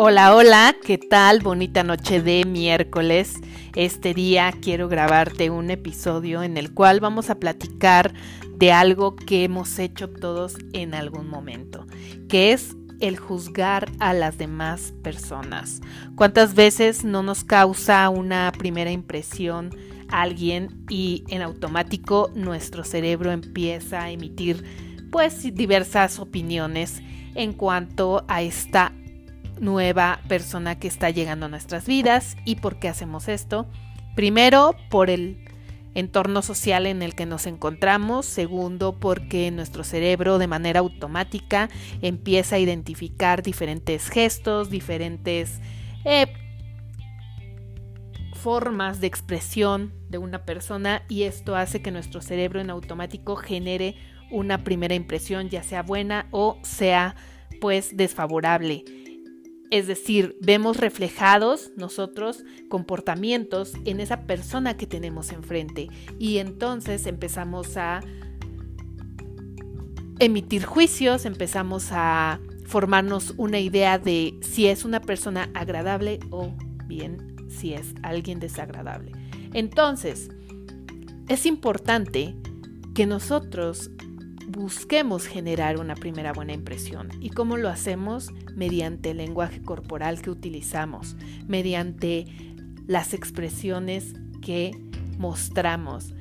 Hola, hola, ¿qué tal? Bonita noche de miércoles. Este día quiero grabarte un episodio en el cual vamos a platicar de algo que hemos hecho todos en algún momento, que es el juzgar a las demás personas. ¿Cuántas veces no nos causa una primera impresión alguien y en automático nuestro cerebro empieza a emitir pues diversas opiniones en cuanto a esta nueva persona que está llegando a nuestras vidas. ¿Y por qué hacemos esto? Primero, por el entorno social en el que nos encontramos. Segundo, porque nuestro cerebro de manera automática empieza a identificar diferentes gestos, diferentes eh, formas de expresión de una persona y esto hace que nuestro cerebro en automático genere una primera impresión, ya sea buena o sea pues desfavorable. Es decir, vemos reflejados nosotros comportamientos en esa persona que tenemos enfrente y entonces empezamos a emitir juicios, empezamos a formarnos una idea de si es una persona agradable o bien si es alguien desagradable. Entonces, es importante que nosotros busquemos generar una primera buena impresión. ¿Y cómo lo hacemos? Mediante el lenguaje corporal que utilizamos, mediante las expresiones que mostramos,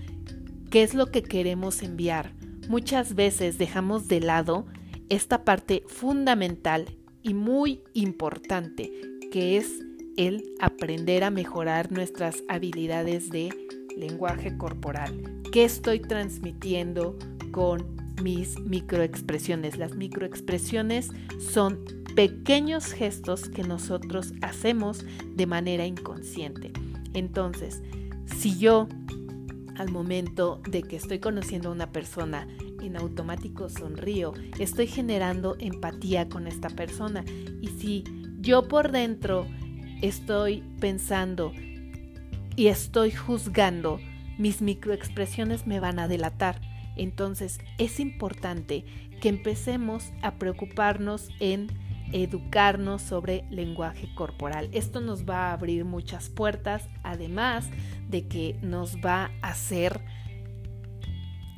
qué es lo que queremos enviar. Muchas veces dejamos de lado esta parte fundamental y muy importante, que es el aprender a mejorar nuestras habilidades de lenguaje corporal. ¿Qué estoy transmitiendo con mis microexpresiones. Las microexpresiones son pequeños gestos que nosotros hacemos de manera inconsciente. Entonces, si yo al momento de que estoy conociendo a una persona en automático sonrío, estoy generando empatía con esta persona. Y si yo por dentro estoy pensando y estoy juzgando, mis microexpresiones me van a delatar. Entonces es importante que empecemos a preocuparnos en educarnos sobre lenguaje corporal. Esto nos va a abrir muchas puertas, además de que nos va a hacer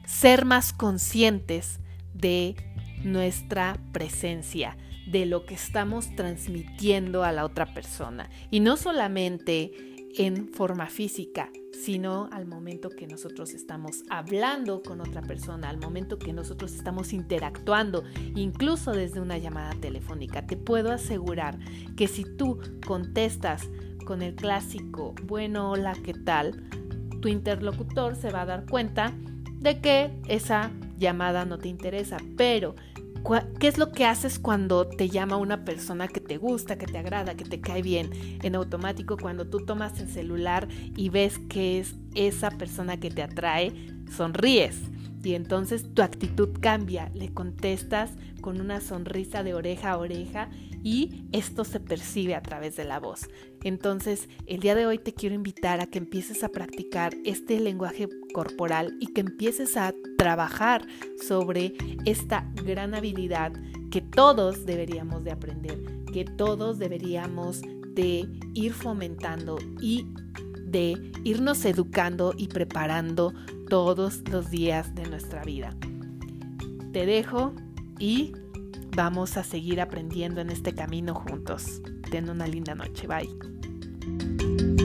ser más conscientes de nuestra presencia, de lo que estamos transmitiendo a la otra persona. Y no solamente en forma física, sino al momento que nosotros estamos hablando con otra persona, al momento que nosotros estamos interactuando, incluso desde una llamada telefónica. Te puedo asegurar que si tú contestas con el clásico, bueno, hola, ¿qué tal? Tu interlocutor se va a dar cuenta de que esa llamada no te interesa, pero ¿Qué es lo que haces cuando te llama una persona que te gusta, que te agrada, que te cae bien? En automático, cuando tú tomas el celular y ves que es esa persona que te atrae, sonríes. Y entonces tu actitud cambia, le contestas con una sonrisa de oreja a oreja y esto se percibe a través de la voz. Entonces, el día de hoy te quiero invitar a que empieces a practicar este lenguaje corporal y que empieces a trabajar sobre esta gran habilidad que todos deberíamos de aprender, que todos deberíamos de ir fomentando y de irnos educando y preparando todos los días de nuestra vida. Te dejo y vamos a seguir aprendiendo en este camino juntos. Ten una linda noche. Bye.